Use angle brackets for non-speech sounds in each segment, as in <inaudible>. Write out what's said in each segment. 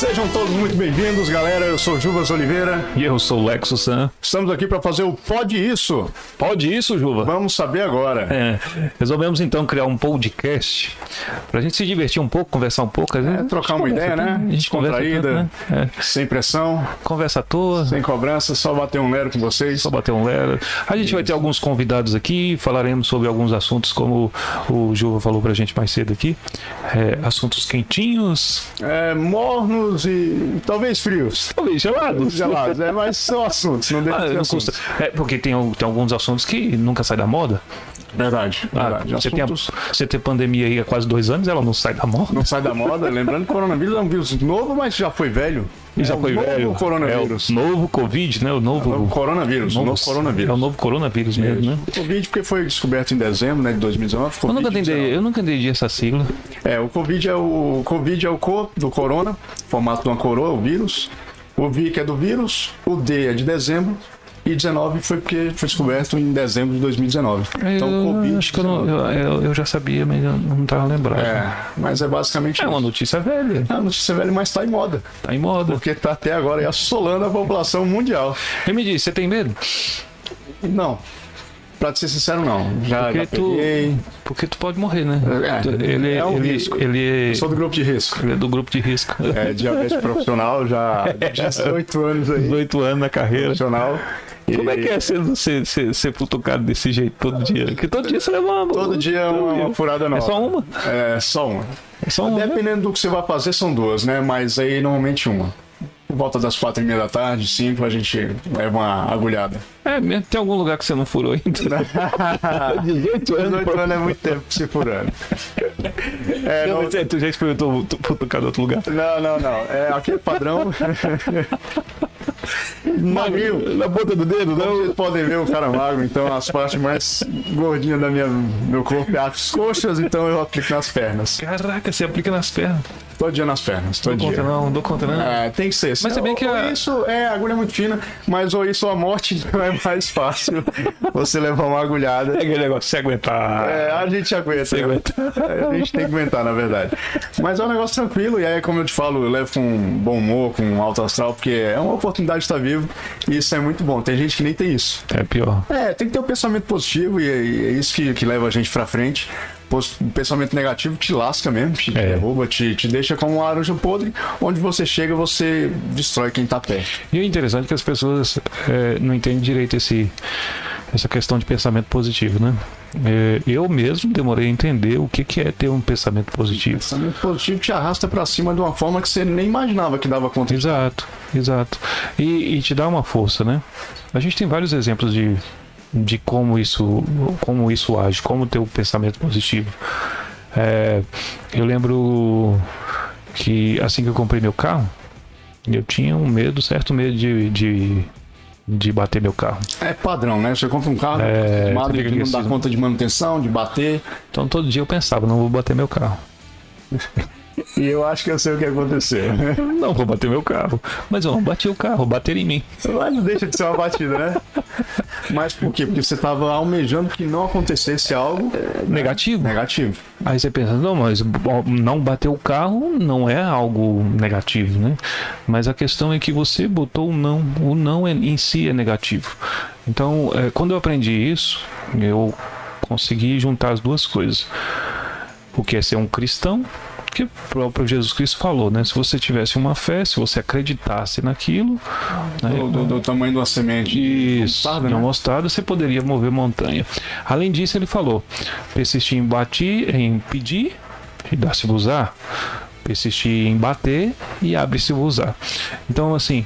So Sejam todos muito bem-vindos, galera. Eu sou Juvas Oliveira. E eu sou o Lexo San. Estamos aqui para fazer o Pode Isso. Pode isso, Juva? Vamos saber agora. É, resolvemos então criar um podcast pra gente se divertir um pouco, conversar um pouco. às vezes É, trocar a uma ideia, né? A gente conversa Descontraída. tanto, né? É, Sem pressão, conversa à toa, sem cobrança, só bater um lero com vocês. só bater um lero. A gente vai ter alguns convidados aqui, falaremos sobre alguns assuntos, como o Juva falou pra gente mais cedo aqui. É, assuntos quentinhos, É, mornos e talvez frios. talvez gelados. Gelados, é, mas são assuntos, não deixa Ah, de assuntos. custa. É, porque tem, tem alguns assuntos que nunca saem da moda. Verdade, Ah, verdade. você, tem a, assuntos você tem pandemia aí há quase dois anos, ela não sai da moda. não sai da moda. Lembrando que o coronavírus é um vírus novo, mas já foi velho. E É foi novo velho. coronavírus. É o novo Covid, né? O novo, É o novo coronavírus, o novo coronavírus. É o novo coronavírus mesmo, né? O Covid porque foi descoberto em dezembro né, de 2019. Eu nunca, Covid-19. entendi, eu nunca entendi essa sigla. É, o Covid é o, o Covid é o co do corona, formato de uma coroa, o vírus. O V que é do vírus, o D é de dezembro e 19 foi porque foi descoberto em dezembro de 2019. Então, eu, Covid. acho que eu, não, eu, eu- eu já sabia, mas eu não tava lembrado. É, mas é basicamente É uma notícia velha. É uma notícia velha, mas tá em moda. Tá em moda. Porque tá até agora assolando a população mundial. E me diz, você tem medo? Não. Pra te ser sincero, não. Já, Porque já tu-. Porque tu pode morrer, né? É, ele, é um ele, risco. Ele, Sou do grupo de risco. ele é do grupo de risco. É, diabetes profissional, já <laughs> há 18 anos aí. 18 anos na carreira. Profissional. E Como é que é ser, ser, ser, ser desse jeito todo dia? Porque todo dia você leva uma. Todo dia é uma, uma furada nova. É só uma? É, só uma. É só uma. né? Dependendo do que você vai fazer, são duas, né? Mas aí normalmente uma. Por volta das quatro e meia da tarde, cinco, a gente leva uma agulhada. É, mesmo. Tem algum lugar que você não furou ainda? <laughs> 18 anos. 18 anos é muito tempo se furando. É, Não, não, é, tu já experimentou tu- futucar em outro lugar? não, não, não. É aquele padrão. <laughs> Magrinho. Na ponta do dedo, não? vocês podem ver, o cara magro, então as partes mais gordinhas da minha, meu corpo é as coxas, então eu aplico nas pernas. Caraca, você aplica nas pernas. Todo dia nas pernas, todo Dou conta dia. não, não dou conta não. É, tem que ser. Mas se bem que a- isso é a agulha é muito fina, mas ou isso ou a morte então <laughs> é mais fácil você levar uma agulhada. É aquele negócio, se aguentar. É, a gente aguenta. Se aguenta. É, A gente tem que aguentar, na verdade. Mas é um negócio tranquilo, e aí, como eu te falo, eu levo com bom humor, com alto astral, porque é uma oportunidade de estar vivo, e isso é muito bom. Tem gente que nem tem isso. É pior. É, tem que ter um pensamento positivo, e é, e é isso que, que leva a gente pra frente. O pensamento negativo te lasca mesmo, te É. derruba, te, te deixa como uma laranja podre, onde você chega, você destrói quem tá perto. E o interessante é que as pessoas é, não entendem direito esse, essa questão de pensamento positivo, né? É, eu mesmo demorei a entender o que, que é ter um pensamento positivo. Pensamento positivo te arrasta pra cima de uma forma que você nem imaginava que dava conta. Exato, exato. E, e te dá uma força, né? A gente tem vários exemplos de, de como isso como isso age, como ter o pensamento positivo. É, eu lembro que assim que eu comprei meu carro, eu tinha um medo, certo medo de, de, de bater meu carro. É padrão, né? Você compra um carro, É, que não dá conta de manutenção, de bater. Então todo dia eu pensava, não vou bater meu carro. E eu acho que eu sei o que aconteceu. <laughs> Não vou bater meu carro. Mas eu não bati o carro, bateram em mim. Mas não deixa de ser uma batida, né? Mas por quê? Porque você tava almejando que não acontecesse algo Negativo. negativo. Aí você pensa, não, mas não bater o carro não é algo negativo, né? Mas a questão é que você botou o não. O não é- em si é negativo. Então, é, quando eu aprendi isso, eu consegui juntar as duas coisas. O que é ser um cristão, que o próprio Jesus Cristo falou, né? Se você tivesse uma fé, se você acreditasse naquilo, né? Do, do- do tamanho de uma semente. Isso, mostarda, né? mostarda você poderia mover montanha. Além disso, ele falou: persistir em bater, em pedir e dar-se-vos a. Persistir em bater e abre-se-vos a. Então, assim,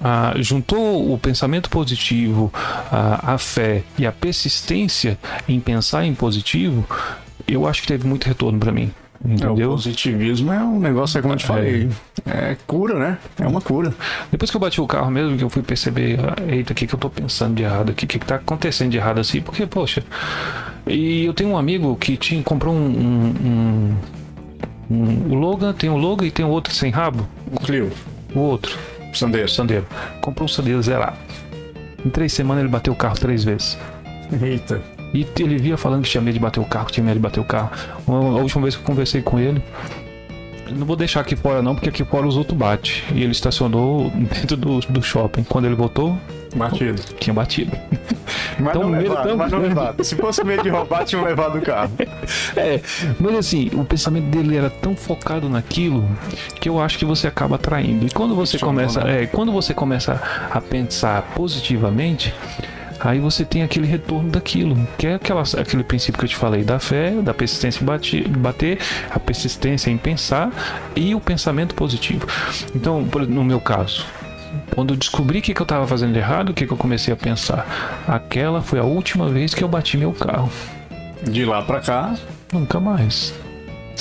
ah, juntou o pensamento positivo, a, a fé e a persistência em pensar em positivo, eu acho que teve muito retorno para mim. É, o Entendeu? positivismo é um negócio, é como eu te falei. É cura, né? É uma cura. Depois que eu bati o carro mesmo, que eu fui perceber, ah, eita, o que, que eu tô pensando de errado aqui, o que, que tá acontecendo de errado assim, porque, poxa. E eu tenho um amigo que tinha, comprou um. um, um- um- o Logan, tem o Logan e tem outro sem rabo. O Clio, O outro, Sandeiro. Sandeiro. Comprou um Sandeiro zerado. Em três semanas ele bateu o carro três vezes. Eita. E ele via falando que tinha medo de bater o carro, que tinha medo de bater o carro. A última vez que eu conversei com ele, Não vou deixar aqui fora não, porque aqui fora os outros bate. E ele estacionou <laughs> dentro do, do shopping. Quando ele voltou, Batido. tinha batido. <laughs> Mas Então, não medo levado, mas não grande. levado. Se fosse medo de roubar, tinham levado o carro. <laughs> É, mas assim, o pensamento dele era tão focado naquilo que eu acho que você acaba atraindo. E quando você começa, né? é, quando você começa a pensar positivamente, aí você tem aquele retorno daquilo, que é aquela, aquele princípio que eu te falei da fé, da persistência em bati- bater, a persistência em pensar e o pensamento positivo. Então, no meu caso, quando eu descobri o que, que eu estava fazendo de errado, o que, que eu comecei a pensar? Aquela foi a última vez que eu bati meu carro. De lá pra cá, Nunca mais.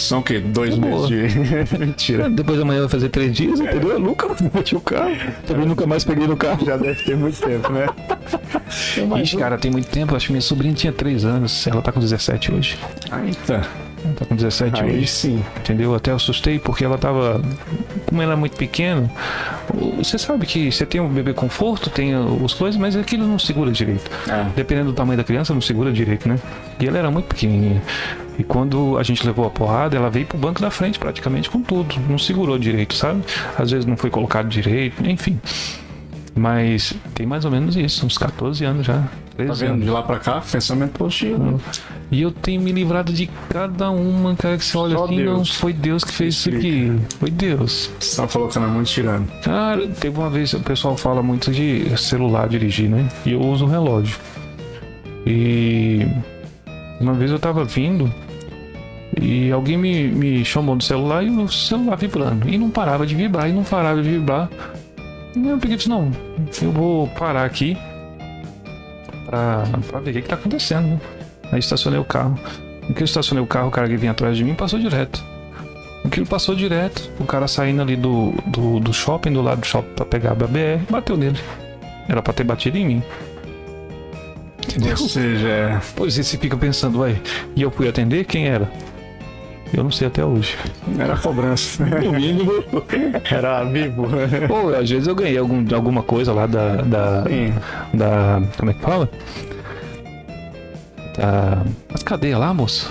São o quê? Dois Tá meses boa. de. <laughs> Mentira. Depois amanhã vai fazer três dias, entendeu? Eu nunca bati o carro. Também nunca mais peguei no carro. Já deve ter muito tempo, né? <laughs> Ixi, cara, tem muito tempo. Acho que minha sobrinha tinha 3 anos. Ela tá com 17 hoje. Eita. Ela tá com 17 Aí hoje. sim. Entendeu? Até eu assustei porque ela tava. Como ela é muito pequena, você sabe que você tem um bebê conforto, tem os coisas, mas aquilo não segura direito. É. Dependendo do tamanho da criança, não segura direito, né? E ela era muito pequenininha. E quando a gente levou a porrada, ela veio pro banco da frente praticamente com tudo. Não segurou direito, sabe? Às vezes não foi colocado direito, enfim. Mas tem mais ou menos isso, uns 14 anos já. Tá 13 vendo? anos. De lá pra cá, pensamento positivo. E eu tenho me livrado de cada uma, cara, que você olha Só assim, não, foi Deus que fez isso aqui. Foi Deus. Você tá colocando muito tirando. Cara, teve uma vez, o pessoal fala muito de celular dirigir, né? E eu uso relógio. E uma vez eu tava vindo e alguém me, me chamou no celular e o celular vibrando. E não parava de vibrar, e não parava de vibrar. E eu peguei e disse, não, eu vou parar aqui pra, pra ver o que, que tá acontecendo. né? Aí estacionei o carro. No que eu estacionei o carro, o cara que vinha atrás de mim passou direto. Aquilo passou direto. O cara saindo ali do, do, do shopping, do lado do shopping pra pegar a BR, bateu nele. Era pra ter batido em mim. Ou seja. Pois você fica pensando, ué, e eu fui atender? Quem era? Eu não sei até hoje. era cobrança. No mínimo. Era vivo. Pô, às vezes eu ganhei algum, alguma coisa lá da. da, da como é que fala? Da. As cadeias lá, moço.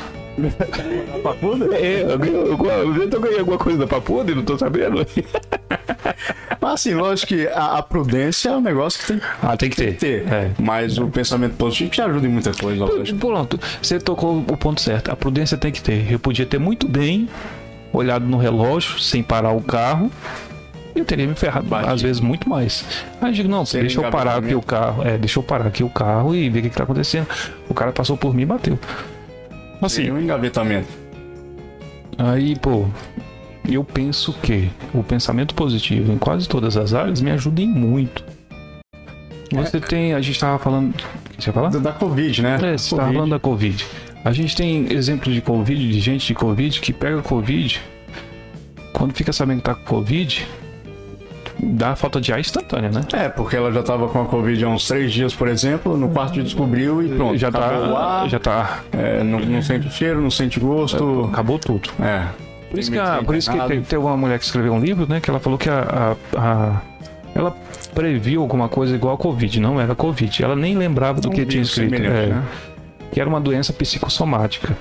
Papuda? É, eu, ganhei, eu, eu, eu ganhei alguma coisa da papuda e não tô sabendo. Mas assim, lógico que a, a prudência é um negócio que tem que Ah, tem que ter. ter. É. Mas o pensamento positivo te ajuda em muita coisa. Pronto, você tocou o ponto certo. A prudência tem que ter. Eu podia ter muito bem olhado no relógio, sem parar o carro. e Eu teria me ferrado, às vezes, muito mais. Aí eu digo, não, Sem deixa eu parar aqui o carro. É, deixa eu parar aqui o carro e ver o que, que tá acontecendo. O cara passou por mim e bateu. Assim, Seria um engavetamento. aí, pô, eu penso que o pensamento positivo em quase todas as áreas me ajuda em muito. Você tem, a gente tava falando. O que você falar? Da, Covid, né? É, você Covid. falando da Covid. A gente tem exemplo de Covid, de gente de Covid que pega Covid, quando fica sabendo que tá com Covid, dá falta de ar instantânea, né? É, porque ela já tava com a Covid há uns três dias, por exemplo. No quarto descobriu e pronto. já acabou o tá. ar, Já tá. é, não, não sente cheiro, não sente gosto. Acabou tudo. É. Por isso que, a- por isso que tem, tem uma mulher que escreveu um livro, né? Que ela falou que a, a- a- ela previu alguma coisa igual a Covid, não era Covid. Ela nem lembrava do Um que tinha escrito. É, né? Que era uma doença psicossomática.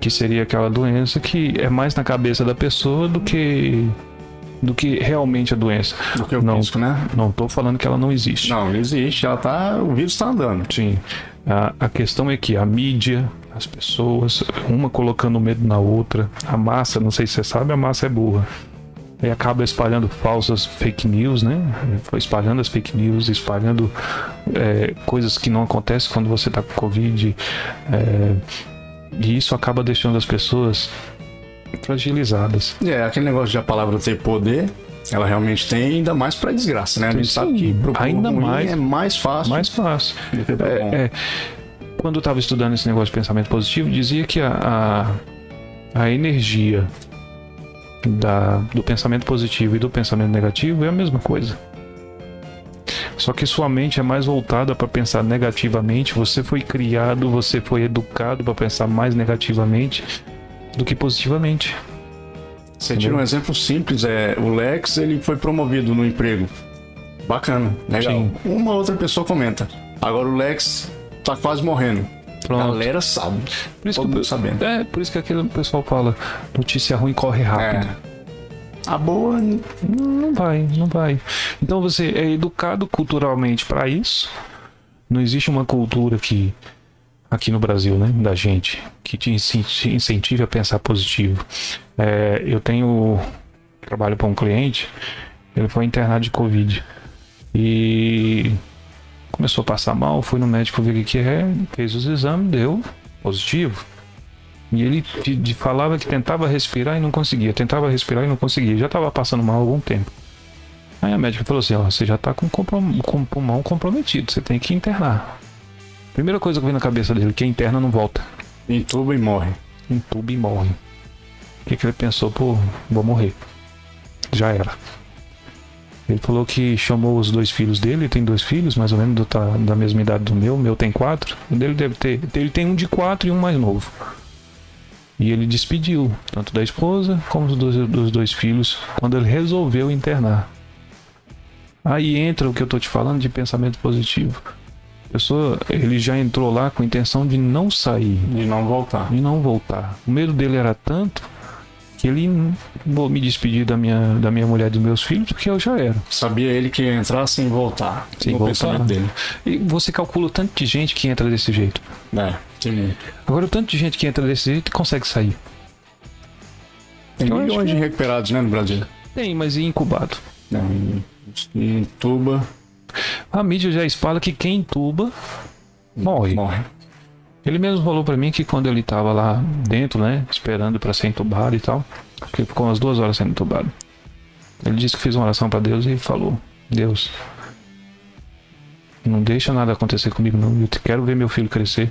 Que seria aquela doença que é mais na cabeça da pessoa do que do que realmente a doença. Do que o Não. né? Não tô falando que ela não existe. Não, existe. Ela tá. O vírus tá andando. Sim. A, a questão é que a mídia, as pessoas, uma colocando medo na outra, a massa, não sei se você sabe, a massa é burra. E acaba espalhando falsas fake news, né? Espalhando as fake news, espalhando é, coisas que não acontecem quando você tá com Covid. é, e isso acaba deixando as pessoas fragilizadas. É, aquele negócio de a palavra ter poder, ela realmente tem, ainda mais pra desgraça, né? A gente Sim, sabe que pro ainda ruim mais. é mais fácil Mais fácil. É, é, quando eu estava estudando esse negócio de pensamento positivo, dizia que a, a, a energia da, do pensamento positivo e do pensamento negativo é a mesma coisa. Só que sua mente é mais voltada para pensar negativamente. Você foi criado, você foi educado para pensar mais negativamente do que positivamente. Você tira um exemplo simples, é o Lex ele foi promovido no emprego. Bacana, legal. Sim. Uma outra pessoa comenta. Agora o Lex tá quase morrendo. A Pronto. galera sabe. Por isso Todo que, mundo sabendo. é, por isso que aquele pessoal fala: notícia ruim corre rápido. É. A boa. Não vai, não vai. Então você é educado culturalmente para isso. Não existe uma cultura que aqui no Brasil, né, da gente, que te incentive a pensar positivo. É, eu tenho trabalho para um cliente, ele foi internado de Covid e começou a passar mal, fui no médico ver o que é, fez os exames, deu positivo. E ele de, de falava que tentava respirar e não conseguia, tentava respirar e não conseguia, já estava passando mal há algum tempo. Aí a médica falou assim: Ó, você já está com, com o pulmão comprometido, você tem que internar. Primeira coisa que vem na cabeça dele: quem interna não volta. Entuba e morre. Entuba e morre. O que, que ele pensou? Pô, vou morrer. Já era. Ele falou que chamou os dois filhos dele, ele tem dois filhos, mais ou menos do, tá, da mesma idade do meu, o meu tem quatro. O dele deve ter. Ele tem um de quatro e um mais novo. E ele despediu, tanto da esposa como dos dois, dos dois filhos, quando ele resolveu internar. Aí entra o que eu tô te falando de pensamento positivo. Pessoa, ele já entrou lá com a intenção de não sair. De não voltar. De não voltar. O medo dele era tanto que ele vou me despedir da minha, da minha mulher e dos meus filhos, porque eu já era. Sabia ele que ia entrar sem voltar. Sem voltar. dele. E você calcula o tanto de gente que entra desse jeito. É, tem muito. Agora o tanto de gente que entra desse jeito consegue sair. Tem eu milhões de recuperados, né, no Brasil? Tem, mas incubado. É, intuba. A mídia já espalha que quem intuba morre. Morre. Ele mesmo falou para mim que quando ele tava lá dentro, né, esperando para ser entubado e tal, que ficou umas duas horas sendo entubado. Ele disse que fez uma oração para Deus e falou: Deus, não deixa nada acontecer comigo, não. Eu quero ver meu filho crescer.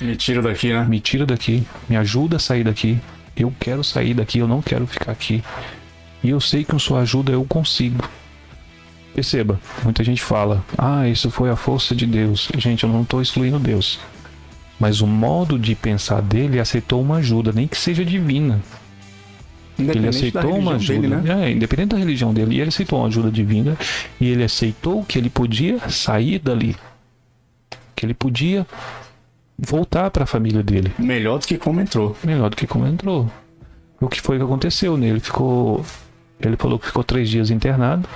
Me tira daqui, né? Me tira daqui. Me ajuda a sair daqui. Eu quero sair daqui, eu não quero ficar aqui. E eu sei que com sua ajuda eu consigo. Perceba, muita gente fala: Ah, isso foi a força de Deus. Gente, eu não estou excluindo Deus. Mas o modo de pensar dele aceitou uma ajuda, nem que seja divina. Ele aceitou uma ajuda, dele, né? é, independente da religião dele, ele aceitou uma ajuda divina e ele aceitou que ele podia sair dali, que ele podia voltar para a família dele. Melhor do que como entrou. Melhor do que como entrou. O que foi que aconteceu nele? Ele ficou, ele falou que ficou três dias internado,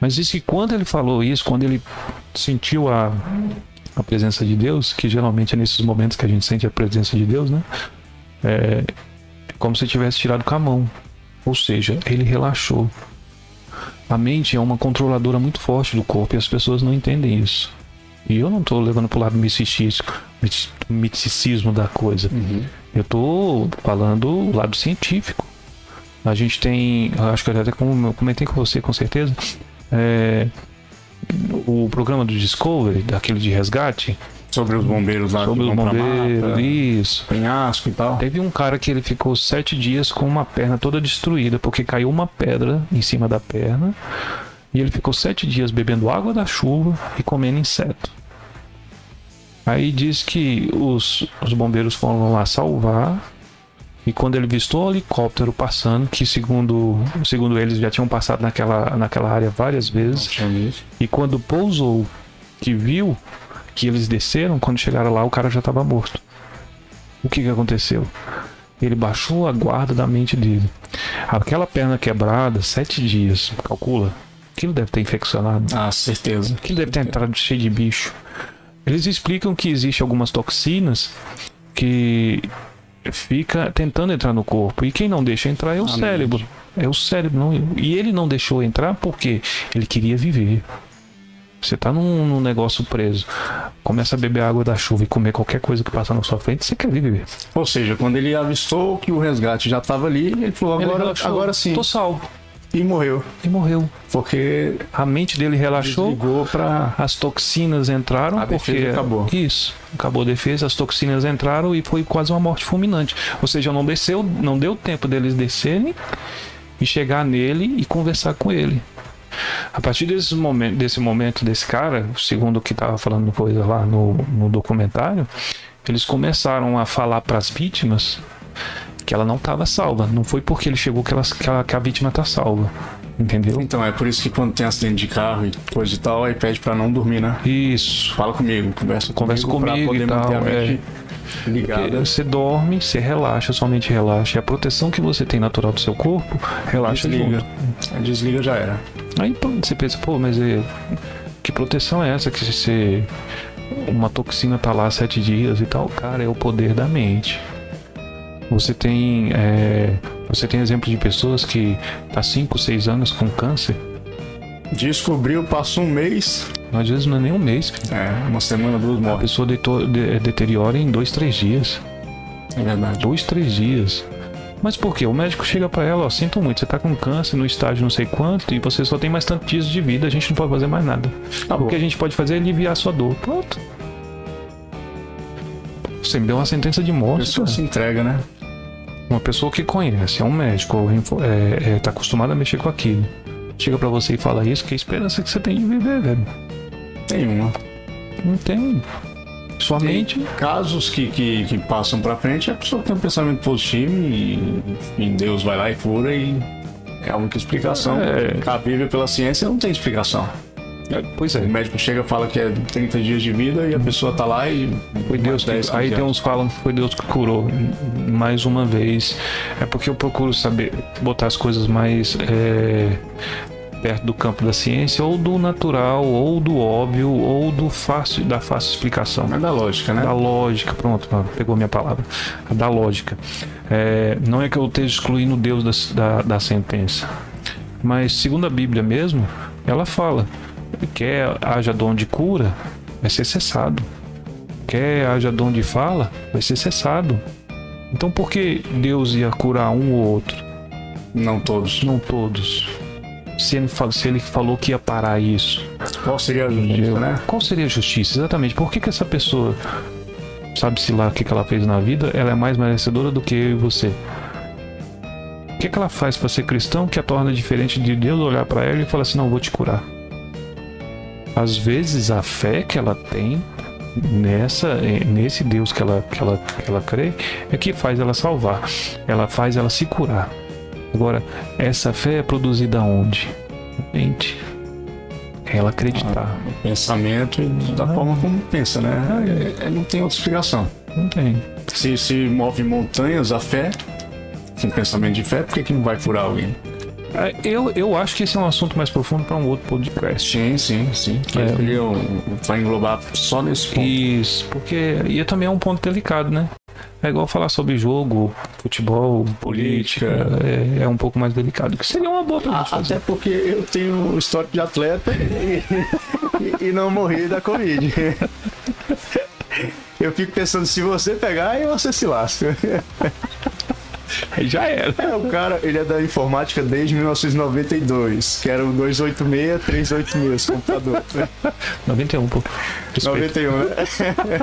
mas disse que quando ele falou isso, quando ele sentiu a a presença de Deus, que geralmente é nesses momentos que a gente sente a presença de Deus, né? É como se tivesse tirado com a mão. Ou seja, ele relaxou. A mente é uma controladora muito forte do corpo e as pessoas não entendem isso. E eu não estou levando para o lado misticismo, misticismo da coisa. Uhum. Eu estou falando o lado científico. A gente tem, acho que eu até comentei com você com certeza, é, o programa do Discovery, daquele de resgate. Sobre os bombeiros lá Sobre os bombeiros, mata, isso. Penhasco e tal. Teve um cara que ele ficou sete dias com uma perna toda destruída, porque caiu uma pedra em cima da perna. E ele ficou sete dias bebendo água da chuva e comendo inseto. Aí diz que os, os bombeiros foram lá salvar e quando ele vistou o helicóptero passando, que segundo, segundo eles já tinham passado naquela, naquela área várias vezes, e quando pousou, que viu que eles desceram, quando chegaram lá, o cara já estava morto. O que, que aconteceu? Ele baixou a guarda da mente dele. Aquela perna quebrada, sete dias, calcula. Aquilo deve ter infeccionado. Ah, certeza. Aquilo deve ter entrado cheio de bicho. Eles explicam que existem algumas toxinas que fica tentando entrar no corpo. E quem não deixa entrar é o cérebro. É o cérebro. Não, e ele não deixou entrar porque ele queria viver. Você tá num, num, negócio preso, começa a beber água da chuva e comer qualquer coisa que passa na sua frente, você quer viver. Ou seja, quando ele avistou que o resgate já estava ali, ele falou: agora, ele agora sim. Tô salvo. E morreu. E morreu. Porque a mente dele relaxou. para as toxinas entraram. A porque defesa acabou. Isso. Acabou a defesa, as toxinas entraram e foi quase uma morte fulminante. Ou seja, não desceu, não deu tempo deles descerem e chegar nele e conversar com ele. A partir desse momento, desse momento desse cara, segundo o que estava falando coisa lá no, no documentário, eles começaram a falar para as vítimas que ela não estava salva. Não foi porque ele chegou que, ela, que, a, que a vítima está salva. Entendeu? Então, é por isso que quando tem acidente de carro e coisa e tal, aí pede para não dormir, né? Isso. Fala comigo, conversa, conversa comigo, comigo pra poder e tal, manter a mente é. Ligada. Você dorme, você relaxa, sua mente relaxa. E a proteção que você tem natural do seu corpo relaxa Desliga. junto. Desliga já era. Aí você pensa, pô, mas é, que proteção é essa que você. Uma toxina tá lá sete dias e tal? Cara, é o poder da mente. Você tem. é, você tem exemplo de pessoas que tá 5, 6 anos com câncer. Descobriu, passou um mês. Às vezes não é nem um mês, filho. É, uma semana, duas A morre. pessoa deto- de- deteriora em dois, três dias. É verdade. Dois, três dias. Mas por quê? O médico chega pra ela, ó, sinto muito, você tá com câncer no estágio não sei quanto e você só tem mais tantos dias de vida, a gente não pode fazer mais nada. Tá o que a gente pode fazer é aliviar a sua dor. Pronto. Você me deu uma sentença de A morte. pessoa cara. se entrega, né? Uma pessoa que conhece, é um médico, info- é, é, tá acostumado a mexer com aquilo. Chega pra você e fala isso, que esperança que você tem de viver, velho. Tem uma. Não tem. Sua Tem mente. casos que, que, que passam pra frente, a pessoa tem um pensamento positivo e, Deus vai lá e cura e é a única explicação. É. Cabível pela ciência não tem explicação. Pois O é. médico chega e fala que é 30 dias de vida e a pessoa tá lá e Foi Deus que, 10, aí 15 tem uns que falam que foi Deus que curou. Mais uma vez. É porque eu procuro saber botar as coisas mais é, perto do campo da ciência, ou do natural, ou do óbvio, ou do fácil, da fácil explicação. É da lógica, né? Da lógica, pronto, pegou minha palavra. Da lógica. É, não é que eu esteja excluindo Deus da, da, da sentença. Mas, segundo a Bíblia mesmo, ela fala: quer haja dom de cura, vai ser cessado. Quer haja dom de fala, vai ser cessado. Então, por que Deus ia curar um ou outro? Não todos. Não todos. Se ele, se ele falou que ia parar isso, Qual seria a justiça, né? qual seria a justiça? Exatamente. Por que, que essa pessoa, sabe-se lá o que, que ela fez na vida, ela é mais merecedora do que eu e você? O que, que ela faz para ser cristão que a torna diferente de Deus olhar para ela e falar assim: não, vou te curar? Às vezes a fé que ela tem nessa eh, nesse Deus que ela, que ela, que ela crê é que faz ela salvar, ela faz ela se curar. Agora, essa fé é produzida onde? Mente. É ela acreditar. O pensamento da forma como pensa, né? É- é- não tem outra explicação. Não tem. Se, se move montanhas a fé, com pensamento de fé, por que, que não vai curar alguém? É, Eu, eu acho que esse é um assunto mais profundo para um outro podcast. Sim, sim, sim. Que É. ele é vai englobar só nesse ponto. Isso, porque e também é um ponto delicado, né? É igual falar sobre jogo, futebol, política, é, é um pouco mais delicado. Que seria uma boa pra gente A- fazer. Até porque eu tenho histórico de atleta e, e- e não morri da Covid. Eu fico pensando, se você pegar, aí você se lasca. Aí já era. É, o cara, ele é da informática desde 1992, que era o 286, 386, esse computador. 91, pô. Respeito. 91, né?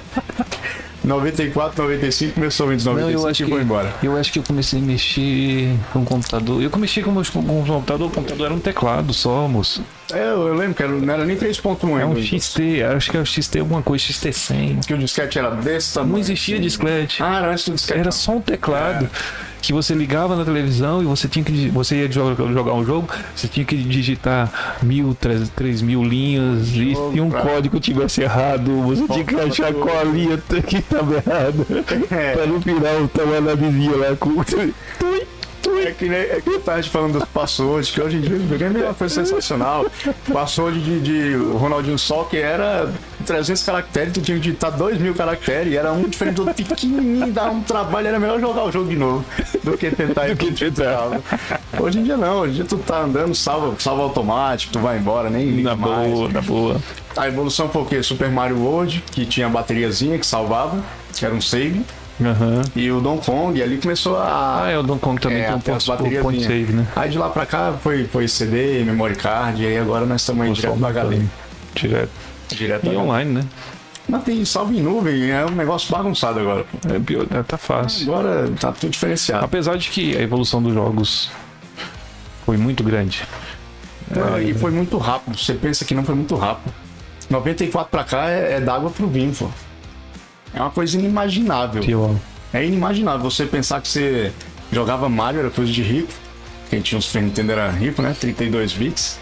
94, 95, começou em 95 Não, eu acho e que- foi embora. Eu acho que eu comecei a mexer com o computador. Eu comecei com o com o computador, o computador era um teclado só, moço. É, eu, lembro que era, não era nem 3.1 É um. XT, acho que é o XT alguma coisa, XT100. Que o disquete era desse tamanho. Não existia assim. disquete. Ah, era antes do disquete. Era só um teclado que você ligava na televisão e você tinha que você ia jogar, jogar um jogo, você tinha que digitar mil, três, três mil linhas e se um pra- código tivesse errado, você tinha que achar tudo. qual a linha que estava errada. <laughs> É. Pra no final tava na vizinha lá com <laughs> É que, nem, é que eu tava te falando dos passwords, que hoje em dia o videogame é uma coisa sensacional. Password de, de Ronaldinho Sol, que era 300 caracteres, tu tinha que digitar 2 mil caracteres, e era um diferente do outro pequenininho, dava um trabalho, era melhor jogar o jogo de novo do que tentar ir tentar. Hoje em dia não, hoje em dia tu tá andando, salva, salva automático, tu vai embora, nem liga na mais. boa, na boa. A evolução foi o quê? Super Mario World, que tinha a bateriazinha que salvava, que era um save, Aham. e o Donkey Kong, ali começou a, Ah, é, o Donkey Kong também É, tem um ponto, point bateriazinhas. save, né? Aí de lá pra cá foi, foi CD, memory card, e aí agora nós estamos aí direto no HD. Direto. Direto E online, né? Mas tem salvo em nuvem, é um negócio bagunçado agora. É, pior- é, tá fácil. Agora tá tudo diferenciado. Apesar de que a evolução dos jogos foi muito grande. Não, E foi muito rápido, você pensa que não foi muito rápido. 94 pra cá é, é d'água pro vinho, pô. É uma coisa inimaginável. É inimaginável você pensar que você jogava Mario, era coisa de rico. Quem tinha os Super Nintendo era rico, né? 32 bits.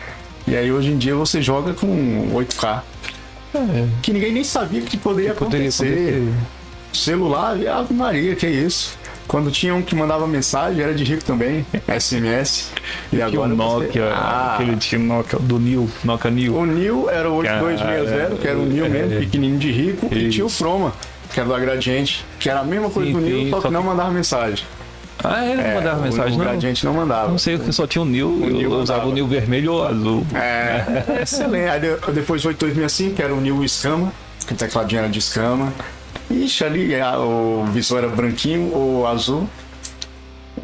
E aí hoje em dia você joga com 8K. É, Que ninguém nem sabia que poderia poderia acontecer. poder Celular, e Ave Maria, que é isso? Quando tinha um que mandava mensagem, era de rico também, SMS. E o agora você- Nokia, Ah, aquele tinha Nokia do Nil, Nokia Nil. o Nil era o 8260, que era o Nil é, mesmo, é. pequenininho de rico, e tinha o. Froma, que era do Gradiente, que era a mesma coisa Sim, do Nil, sim, só que não que- mandava mensagem. Ah, ele não É, mandava o- mensagem, o não? Gradiente não mandava. Não sei, só tinha o Nil, Nil eu usava mandava. o Nil vermelho ou azul. É, excelente. Aí de- depois o 8265, que era o New Escama, que o tecladinho era de escama. Ixi, ali o visor era branquinho ou azul.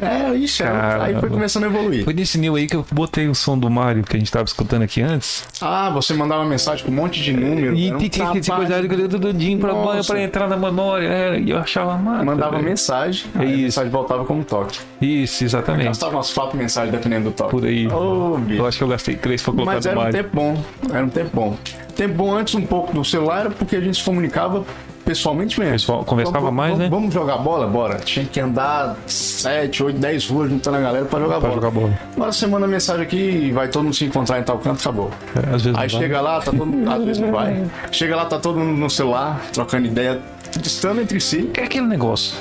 É, ixi, era- aí foi Caramba. começando a evoluir. Foi nesse Nil aí que eu botei o som do Mario que a gente tava escutando aqui antes. Ah, você mandava mensagem com um monte de número. E tinha esse trabalho. coisa do Dudinho pra, Nossa. pra entrar na memória. era, E eu achava massa. Mandava mensagem, aí a Isso. mensagem voltava como toque. Isso, exatamente. Gastava umas quatro mensagens dependendo do toque. Por aí. Bicho. Eu acho que eu gastei três pra colocar Mas era um tempo bom, era um tempo bom. Tempo bom antes um pouco do celular era porque a gente se comunicava pessoalmente mesmo. Pessoal, conversava Vamos- mais, vamos- né? Vamos jogar bola? Bora. Tinha que andar 7, 8, 10 ruas juntando a galera pra jogar Pra bola. jogar bola. Agora você manda mensagem aqui e vai todo mundo se encontrar em tal canto, acabou. É, Às vezes Aí não vai. chega lá, tá todo mundo, às vezes não vai. <laughs> Chega lá, tá todo mundo no celular, trocando ideia, distando entre si. É aquele negócio.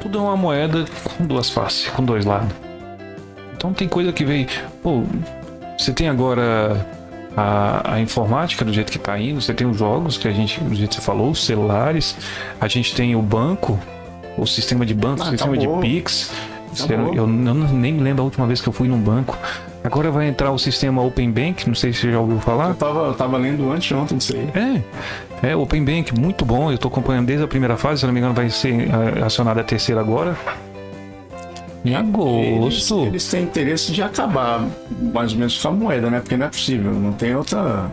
Tudo é uma moeda com duas faces, com dois lados. Então tem coisa que vem. Pô, você tem agora a, a informática do jeito que tá indo, você tem os jogos que a gente, do jeito que você falou, os celulares, a gente tem o banco, o sistema de banco, o Ah, sistema acabou. de Pix. Acabou. eu, não- nem me lembro a última vez que eu fui num banco. Agora vai entrar o sistema Open Bank, não sei se você já ouviu falar. Eu tava, eu tava lendo antes ontem disso aí. É, é Open Bank, muito bom. Eu tô acompanhando desde a primeira fase, se não me engano, vai ser eh, acionada a terceira agora. Em Eles, agosto. eles têm interesse de acabar mais ou menos com a moeda, né? Porque não é possível, não tem outra.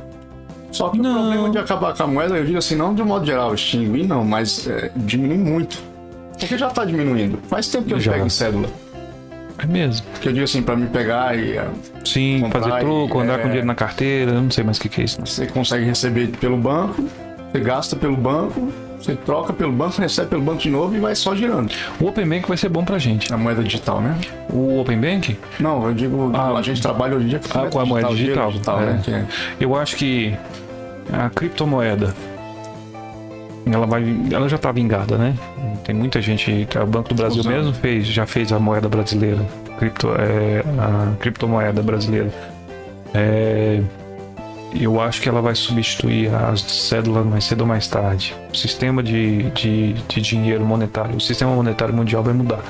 Só que Não. o problema de acabar com a moeda, eu digo assim, não de um modo geral, extinguir não, mas é, diminuir muito. Porque já tá diminuindo. Faz tempo que eu Já. pego em cédula. É mesmo. Que eu digo assim, pra me pegar e é, Sim, fazer e- troco, andar é. com dinheiro na carteira, não sei mais o que, que é isso. você consegue receber pelo banco, você gasta pelo banco, você troca pelo banco, recebe pelo banco de novo e vai só girando. O Open Bank vai ser bom pra gente. A moeda digital, né? O Open Bank, Não, eu digo, Ah, a gente trabalha hoje em dia ah, com a moeda dinheiro digital, né? é. Que é- eu acho que a criptomoeda ela vai ela já tá vingada, né? Tem muita gente, o Banco do Brasil Usando. mesmo fez, já fez a moeda brasileira, cripto, é, a criptomoeda brasileira. É, eu acho que ela vai substituir as cédulas mais cedo ou mais tarde. O sistema de, de, de dinheiro monetário, o sistema monetário mundial vai mudar.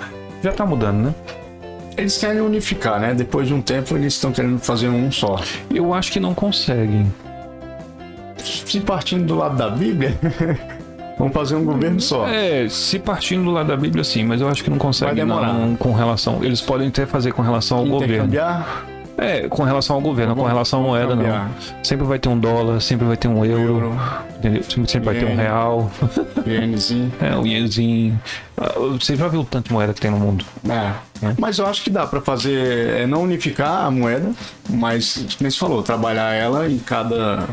Já tá mudando, né? Eles querem unificar, né? Depois de um tempo eles estão querendo fazer um só. Eu acho que não conseguem. Se partindo do lado da Bíblia, <laughs> vamos fazer um governo só. É, se partindo do lado da Bíblia, sim, mas eu acho que não consegue Vai demorar. não, com relação. Eles podem até fazer com relação ao governo. É, com relação ao governo, com relação à moeda, não. Sempre vai ter um dólar, sempre vai ter um euro, euro, entendeu? Sempre, sempre vai ter um real, ienezinho. <laughs> é, um iezinho. Ah, Você já viu o tanto de moeda que tem no mundo? É. É. Mas eu acho que dá pra fazer, é não unificar a moeda, mas, como você falou, trabalhar ela em cada,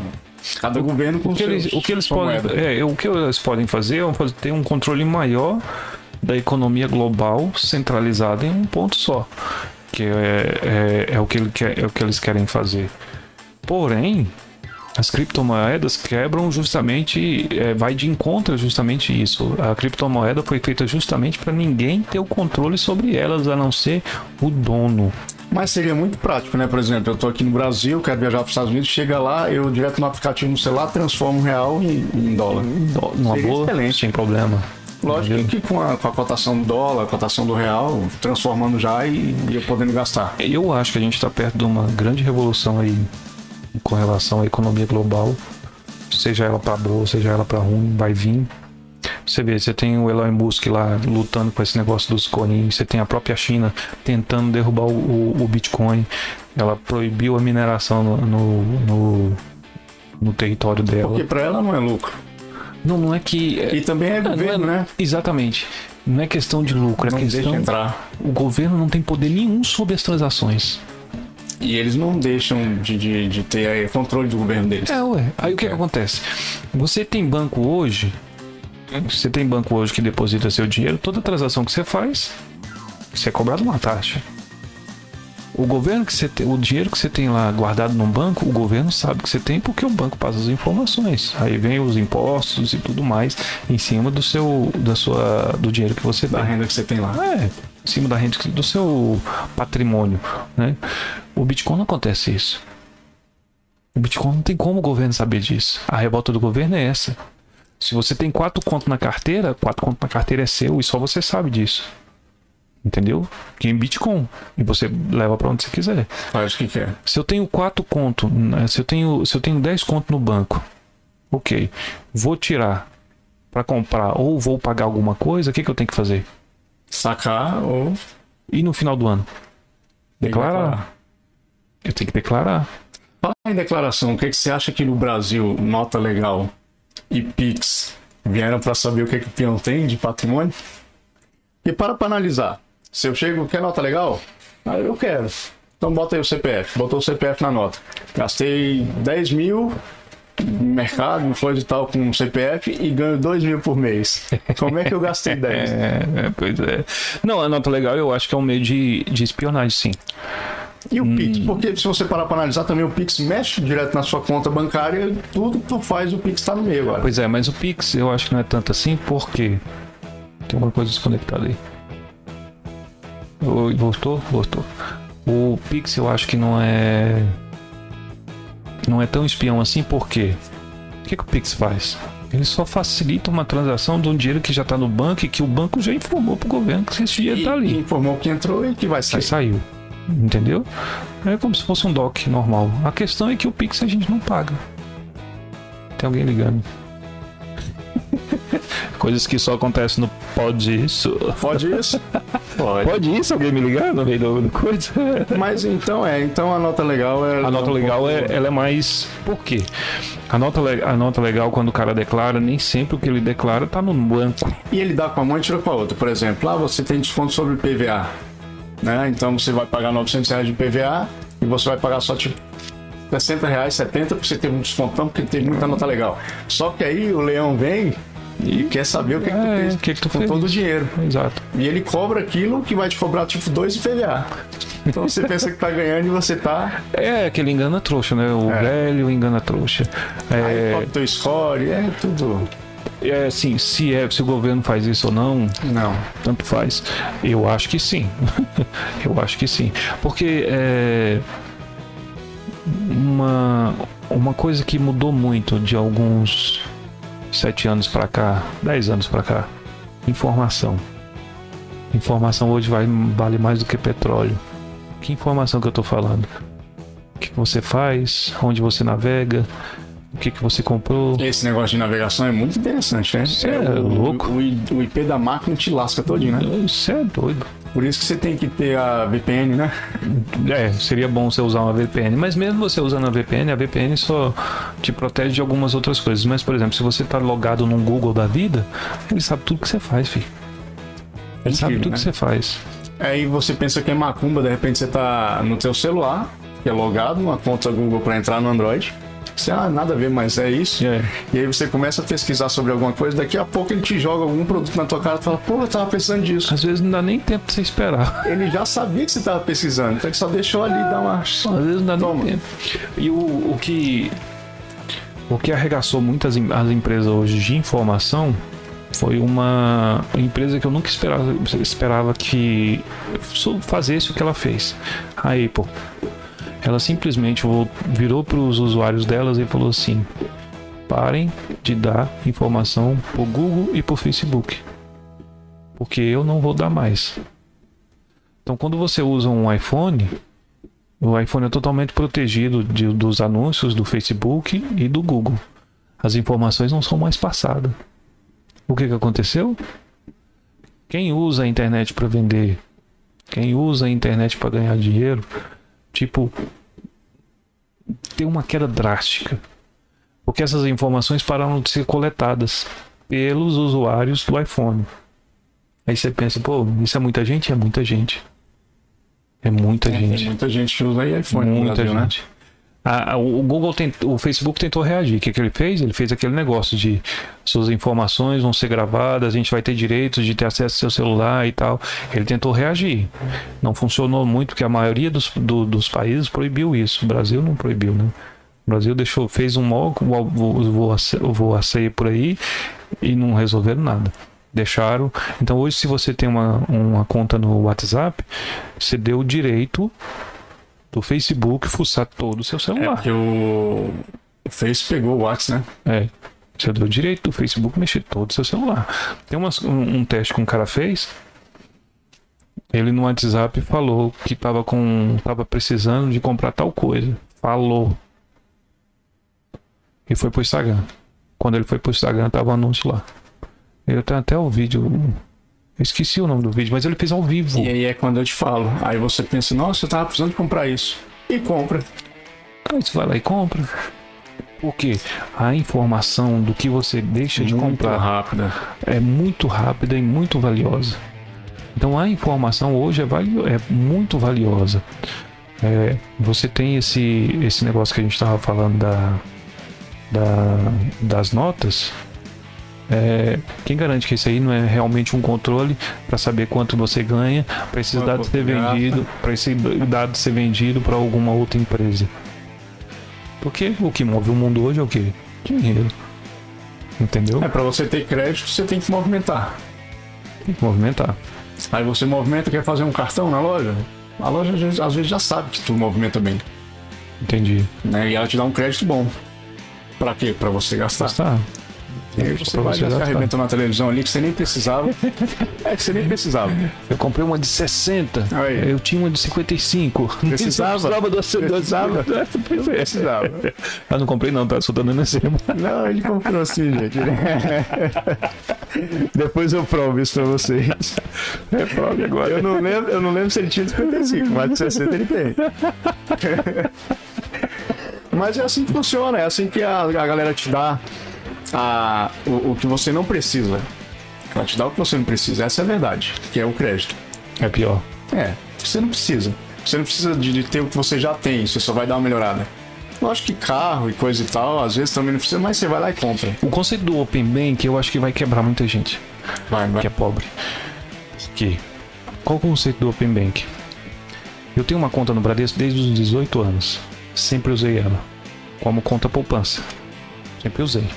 cada governo com O que eles, seus- o que eles podem, é, o que eles podem fazer é ter um controle maior da economia global centralizada em um ponto só, que é, é, é o que ele quer, é o que eles querem fazer. Porém, as criptomoedas quebram justamente, é, vai de encontro justamente isso. A criptomoeda foi feita justamente para ninguém ter o controle sobre elas, a não ser o dono. Mas seria muito prático, né? Por exemplo, eu tô aqui no Brasil, quero viajar para os Estados Unidos, chega lá, eu direto no aplicativo no celular transformo real em, em dólar. Numa Seria boa, excelente. sem problema. Lógico que com a, com a cotação do dólar, a cotação do real, transformando já e, e eu podendo gastar. Eu acho que a gente está perto de uma grande revolução aí com relação à economia global, seja ela para boa, seja ela para ruim, vai vir. Você vê, você tem o Elon Musk lá lutando com esse negócio dos coins, você tem a própria China tentando derrubar o, o- o Bitcoin, ela proibiu a mineração no, no, no- no território dela. Porque para ela não é lucro. Não, não é que. E também é é- governo, né? Exatamente. Não é questão de lucro, é Não deixa questão. entrar. O governo não tem poder nenhum sobre as transações. E eles não deixam de, de, de ter aí controle do governo deles. É, ué. Aí o que, É. que acontece? Você tem banco hoje, você tem banco hoje que deposita seu dinheiro, toda transação que você faz, você é cobrado uma taxa. O governo que você tem, o dinheiro que você tem lá guardado num banco, o governo sabe que você tem porque o banco passa as informações. Aí vem os impostos e tudo mais em cima do seu, da sua, do dinheiro que você Da tem. renda que você tem lá. É, em cima da renda do seu patrimônio, né? O Bitcoin não acontece isso. O Bitcoin não tem como o governo saber disso. A revolta do governo é essa. Se você tem quatro contos na carteira, quatro contos na carteira é seu e só você sabe disso. Entendeu? Que em Bitcoin. E você leva pra onde você quiser. Faz o que quer. Se eu tenho quatro contos, né, se eu tenho, se eu tenho 10 contos no banco, ok, vou tirar pra comprar ou vou pagar alguma coisa, o que, que eu tenho que fazer? Sacar ou E no final do ano? Declarar. Eu tenho que declarar. Fala em declaração, o que, que você acha que no Brasil, nota legal e Pix vieram para saber o que, que o peão tem de patrimônio? E para para analisar. Se eu chego, quer nota legal? Ah, eu quero. Então bota aí o CPF. Botou o CPF na nota. Gastei 10 mil no mercado, coisa e tal, com o CPF e ganho 2 mil por mês. Como é que eu gastei 10? <laughs> É, é, pois é. Não, a nota legal eu acho que é um meio de, de espionagem, sim. E o Pix? Porque se você parar para analisar também, o Pix mexe direto na sua conta bancária e tudo que tu faz, o Pix está no meio agora. Pois é, mas o Pix eu acho que não é tanto assim, porque. Tem alguma coisa desconectada aí. Voltou? Voltou. O Pix eu acho que não é. Não é tão espião assim, porque. O que, que o Pix faz? Ele só facilita uma transação de um dinheiro que já está no banco e que o banco já informou pro governo que esse dinheiro está ali. informou que entrou e que vai que sair. saiu. Entendeu? É como se fosse um DOC normal. A questão é que o Pix a gente não paga. Tem alguém ligando. <laughs> Coisas que só acontecem no Pode Isso. Pode isso? <laughs> Pode. Pode Isso? Alguém me ligar no meio do- da coisa? <laughs> Mas então é, então a nota legal é. A nota legal é, ela é mais. Por quê? A nota, a nota legal, quando o cara declara, nem sempre o que ele declara tá no banco. E ele dá com a mão e tira com a outra. Por exemplo, lá você tem desconto sobre PVA. Né? Então você vai pagar 900 reais de PVA e você vai pagar só tipo 60 reais, 70 porque você teve um descontão, porque tem muita nota legal. Só que aí o leão vem e quer saber o que, que tu É, fez o que que tu com fez? todo o dinheiro. Exato. E ele cobra aquilo que vai te cobrar tipo 2 de PVA. Então você pensa que tá ganhando e você tá. É aquele engana trouxa, né? O É. velho engana trouxa. Aí É, toca teu score, é tudo. é assim, se, é, se o governo faz isso ou não, Não. tanto faz. Eu acho que sim. <laughs> Eu acho que sim. Porque é, uma, uma coisa que mudou muito de alguns sete anos pra cá, dez anos pra cá, informação. Informação hoje vai, vale mais do que petróleo. Que informação que eu tô falando? O que você faz? Onde você navega? O que, que você comprou? Esse negócio de navegação é muito interessante, né? Cê é o, louco. O, o IP da máquina te lasca todinho, né? Isso é doido. Por isso que você tem que ter a VPN, né? É, seria bom você usar uma VPN, mas mesmo você usando a VPN, a VPN só te protege de algumas outras coisas. Mas, por exemplo, se você tá logado num Google da vida, ele sabe tudo que você faz, filho. Ele sabe Incrível, tudo né? que você faz. Aí você pensa que é macumba, de repente você tá no teu celular, que é logado, uma conta Google para entrar no Android. Você, ah, nada a ver, mas é isso. É. E aí você começa a pesquisar sobre alguma coisa, daqui a pouco ele te joga algum produto na tua cara e fala, pô, eu tava pensando disso. Às vezes não dá nem tempo pra você esperar. <laughs> Ele já sabia que você tava pesquisando, então ele só deixou ali dar uma. Às vezes não dá Toma. nem tempo. E o, o que. O que arregaçou muitas as empresas hoje de informação foi uma empresa que eu nunca esperava, esperava que fazesse o que ela fez. A Apple. Ela simplesmente virou para os usuários delas e falou assim: parem de dar informação pro Google e pro Facebook. Porque eu não vou dar mais. Então, quando você usa um iPhone, o iPhone é totalmente protegido de- dos anúncios do Facebook e do Google. As informações não são mais passadas. O que, que aconteceu? Quem usa a internet para vender, quem usa a internet para ganhar dinheiro, tipo, tem uma queda drástica. Porque essas informações pararam de ser coletadas pelos usuários do iPhone. Aí você pensa, pô, isso é muita gente? É muita gente. É muita É, gente. Tem muita gente que usa iPhone no Muita Brasil, né? A, a, o Google tentou, o Facebook tentou reagir. O que, que ele fez? Ele fez aquele negócio de suas informações vão ser gravadas, a gente vai ter direitos de ter acesso ao seu celular e tal. Ele tentou reagir. Não funcionou muito, porque a maioria dos, do, dos países proibiu isso. O Brasil não proibiu, né? O Brasil deixou, fez um mó voaceio por aí e não resolveram nada. Deixaram. Então hoje, se você tem uma, uma conta no WhatsApp, você deu o direito do Facebook fuçar todo o seu celular. É porque o, o Face pegou o WhatsApp, né? É. Você deu direito do Facebook mexer todo o seu celular. Tem umas, um, um, teste que um cara fez. Ele no WhatsApp falou que tava com. tava precisando de comprar tal coisa. Falou. E foi pro Instagram. Quando ele foi pro Instagram, tava o um anúncio lá. Eu tenho até o vídeo eu esqueci o nome do vídeo, mas ele fez ao vivo. E aí é quando eu te falo. Aí você pensa, nossa, eu tava precisando de comprar isso. E compra. Aí você vai lá e compra. Porque a informação do que você deixa de muito comprar rápida. é muito rápida e muito valiosa. Então a informação hoje é, valio é muito valiosa. É, você tem esse, esse negócio que a gente estava falando da, da, das notas. É, quem garante que isso aí não é realmente um controle para saber quanto você ganha, para esses dados ser vendido, para esse dado ser vendido para alguma outra empresa? Porque o que move o mundo hoje é o que? Dinheiro. Entendeu? É para você ter crédito, você tem que movimentar. Tem que movimentar. Aí você movimenta, quer fazer um cartão na loja? A loja às vezes já sabe que tu movimenta bem. Entendi. Né? E ela te dá um crédito bom. Para quê? Para você gastar. Gastar. E aí você vai você arrebentou na televisão ali que você nem precisava. é que você nem precisava. Eu comprei uma de 60. Aí. Eu tinha uma de 55. Precisava? <laughs> precisava do precisava. precisava. Eu não comprei não, tá só dando exemplo. Não, ele comprou assim, gente. <laughs> Depois eu provo isso pra vocês. É, prove agora. Eu não lembro, eu não lembro se ele tinha de 55, mas de 60 ele tem. <laughs> Mas é assim que funciona, é assim que a, a galera te dá a, o, o que você não precisa. Ela te dá o que você não precisa. Essa é a verdade, que é o crédito. É pior. É, você não precisa. Você não precisa de, de ter o que você já tem, você só vai dar uma melhorada. Lógico que carro e coisa e tal, às vezes também não precisa, mas você vai lá e compra. O conceito do Open Bank eu acho que vai quebrar muita gente. Vai, vai. Que é pobre. Que? Qual o conceito do Open Bank? Eu tenho uma conta no Bradesco desde os 18 anos. Sempre usei ela. Como conta poupança. Sempre usei.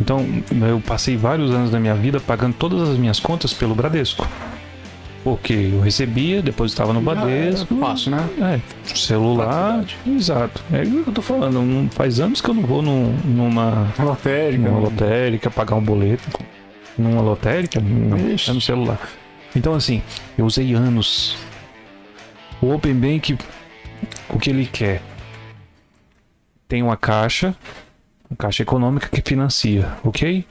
Então, eu passei vários anos da minha vida pagando todas as minhas contas pelo Bradesco. Porque eu recebia, depositava no Bradesco. É fácil, né? É, celular. Exato. É o que eu tô falando. faz anos que eu não vou num, numa lotérica, numa lotérica pagar um boleto. Numa lotérica, não, é no celular. Então, assim, eu usei anos. O Open Bank, o que ele quer? Tem uma caixa Caixa Econômica que financia, ok?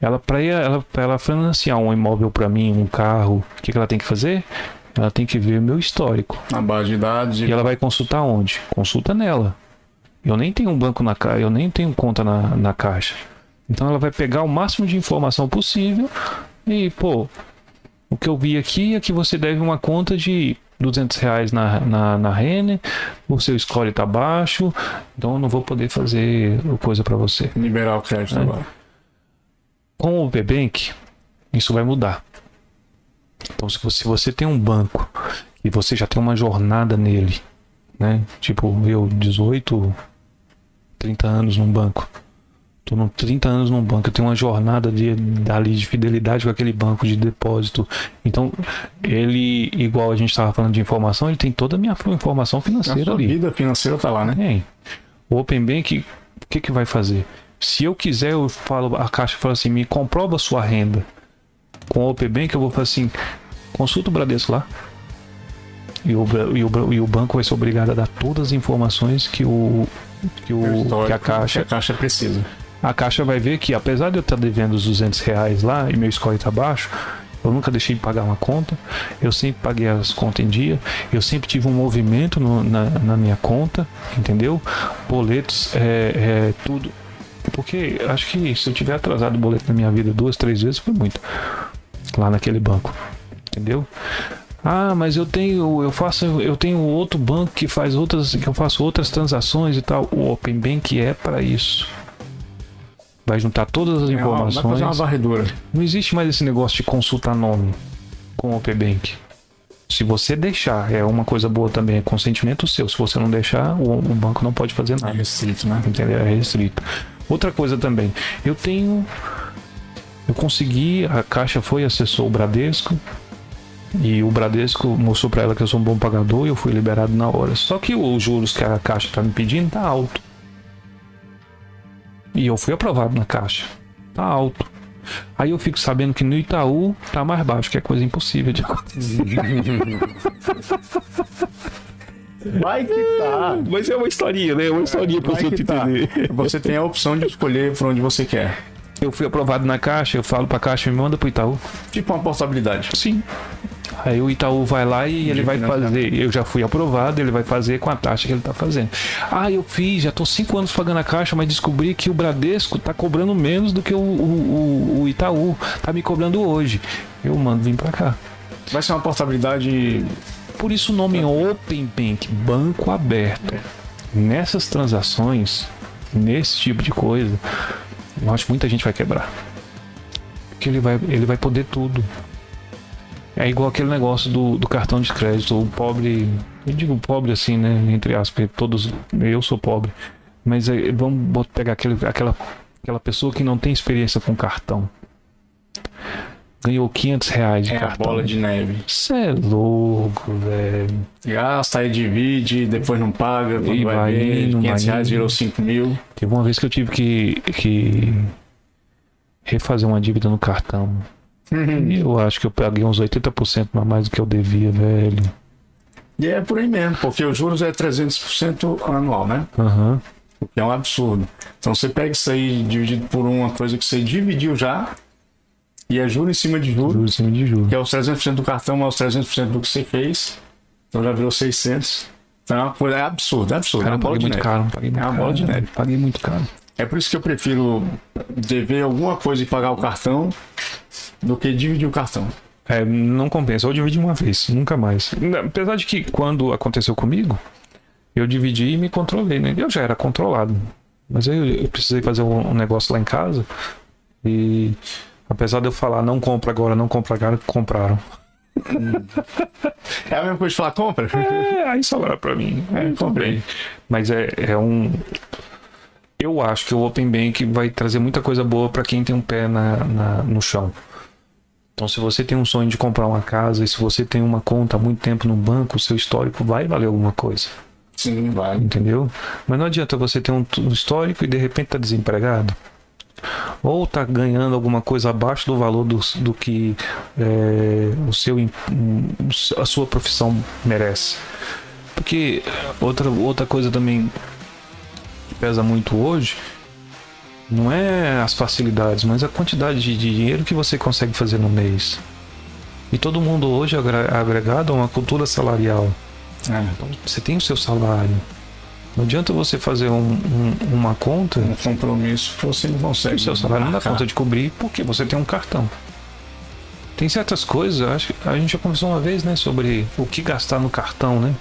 Ela para ela, ela financiar um imóvel para mim, um carro, o que, que ela tem que fazer? Ela tem que ver meu histórico. A base de dados. E ela vai consultar onde? Consulta nela. Eu nem tenho um banco na caixa, eu nem tenho conta na, na caixa. Então ela vai pegar o máximo de informação possível e, pô, o que eu vi aqui é que você deve uma conta de 200 reais na, na, na Renner, o seu score está baixo, então eu não vou poder fazer coisa para você. Liberar o crédito é. agora. Com o Bank, isso vai mudar. Então, se você, se você tem um banco e você já tem uma jornada nele, né? Tipo, eu, 18, 30 anos num banco Tô no 30 anos num banco, eu tenho uma jornada de, dali de fidelidade com aquele banco de depósito. Então, ele, igual a gente estava falando de informação, ele tem toda a minha informação financeira a ali. A vida financeira tá lá, né? É. O Open Bank, o que, que vai fazer? Se eu quiser, eu falo, a caixa fala assim, me comprova sua renda. Com o Open Bank, eu vou falar assim, consulta o Bradesco lá. E o, e o, e o banco vai ser obrigado a dar todas as informações que o que, o, que a caixa, a caixa precisa a Caixa vai ver que apesar de eu estar devendo os 200 reais lá e meu score está baixo, eu nunca deixei de pagar uma conta, eu sempre paguei as contas em dia, eu sempre tive um movimento no, na, na, minha conta, entendeu? Boletos, é, é, tudo. Porque acho que se eu tiver atrasado o boleto na minha vida duas, três vezes, foi muito. Lá naquele banco, entendeu? Ah, mas eu tenho, eu faço, eu tenho outro banco que faz outras, que eu faço outras transações e tal. O Open Bank é para isso. Vai juntar todas as É, ó, Vai fazer uma informações. varredura. Não existe mais esse negócio de consultar nome com o Open Bank. Se você deixar, é uma coisa boa também, é consentimento seu. Se você não deixar, o, o banco não pode fazer É nada. restrito, né? Entendeu? É restrito. Outra coisa também, eu tenho. Eu consegui, a Caixa foi acessou o Bradesco. E o Bradesco mostrou pra ela que eu sou um bom pagador e eu fui liberado na hora. Só que os juros que a Caixa tá me pedindo tá alto. E eu fui aprovado na Caixa. Tá alto. Aí eu fico sabendo que no Itaú tá mais baixo, que é coisa impossível de acontecer. <laughs> Vai que tá. Mas é uma historinha, né? É uma historinha pra você tá. entender. Você tem a opção de escolher por onde você quer. Eu fui aprovado na Caixa, eu falo pra Caixa, me manda pro Itaú. Tipo uma portabilidade. Sim. Aí o Itaú vai lá e ele vai fazer. Eu já fui aprovado, ele vai fazer com a taxa que ele tá fazendo. Ah, eu fiz, já tô cinco anos pagando a caixa, mas descobri que o Bradesco tá cobrando menos do que o, o, o- o Itaú. Tá me cobrando hoje. Eu mando vir pra cá. Vai ser uma portabilidade. Por isso o nome Open Bank, banco aberto. Nessas transações, nesse tipo de coisa, eu acho que muita gente vai quebrar. Porque ele vai, ele vai poder tudo. É igual aquele negócio do, do cartão de crédito. O pobre. Eu digo pobre assim, né? Entre aspas, todos. Eu sou pobre. Mas é, vamos pegar aquele, aquela, aquela pessoa que não tem experiência com cartão. Ganhou 500 reais de É cartão. bola de neve. Você é louco, velho. Gasta, aí divide, depois não paga, quando E vai, vai ver, indo, 500 vai reais virou 5 mil. Teve uma vez que eu tive que, que refazer uma dívida no cartão. E eu acho que eu paguei uns 80% a mais do que eu devia, velho. E é por aí mesmo, porque os juros é 300% anual, né? Que é um absurdo. Então você pega isso aí dividido por uma coisa que você dividiu já, e é juro em cima de juro, Juros em cima de que é os 300% do cartão mais os 300% do que você fez. Então já virou 600. Então é uma coisa é absurdo, é. Cara, é uma bola de muito neve. caro. Paguei muito É uma caro. bola de neve. Paguei muito caro. É por isso que eu prefiro dever alguma coisa e pagar o cartão do que dividir o cartão. É, não compensa. Eu dividi uma vez, nunca mais. Apesar de que quando aconteceu comigo, eu dividi e me controlei, né? Eu já era controlado. Mas aí eu, eu precisei fazer um negócio lá em casa e apesar de eu falar não compra agora, não compra agora, compraram. É a mesma coisa de falar compra? É, aí sobraram pra mim. É, comprei. Mas é, é um. Eu acho que o Open Bank vai trazer muita coisa boa pra quem tem um pé na, na- no chão. Então, se você tem um sonho de comprar uma casa e se você tem uma conta há muito tempo no banco, o seu histórico vai valer alguma coisa, Sim, vai. entendeu? Mas não adianta você ter um um histórico e de repente tá desempregado. Ou tá ganhando alguma coisa abaixo do valor do, do que é, o seu, a sua profissão merece. Porque outra, outra coisa também que pesa muito hoje não é as facilidades, mas a quantidade de dinheiro que você consegue fazer no mês. E todo mundo hoje é agregado a uma cultura salarial. É. Então você tem o seu salário. Não adianta você fazer um- um- uma conta Um compromisso que você não consegue. o seu salário não dá conta de cobrir porque você tem um cartão. Tem certas coisas, acho que a gente já conversou uma vez, né, sobre o que gastar no cartão, né?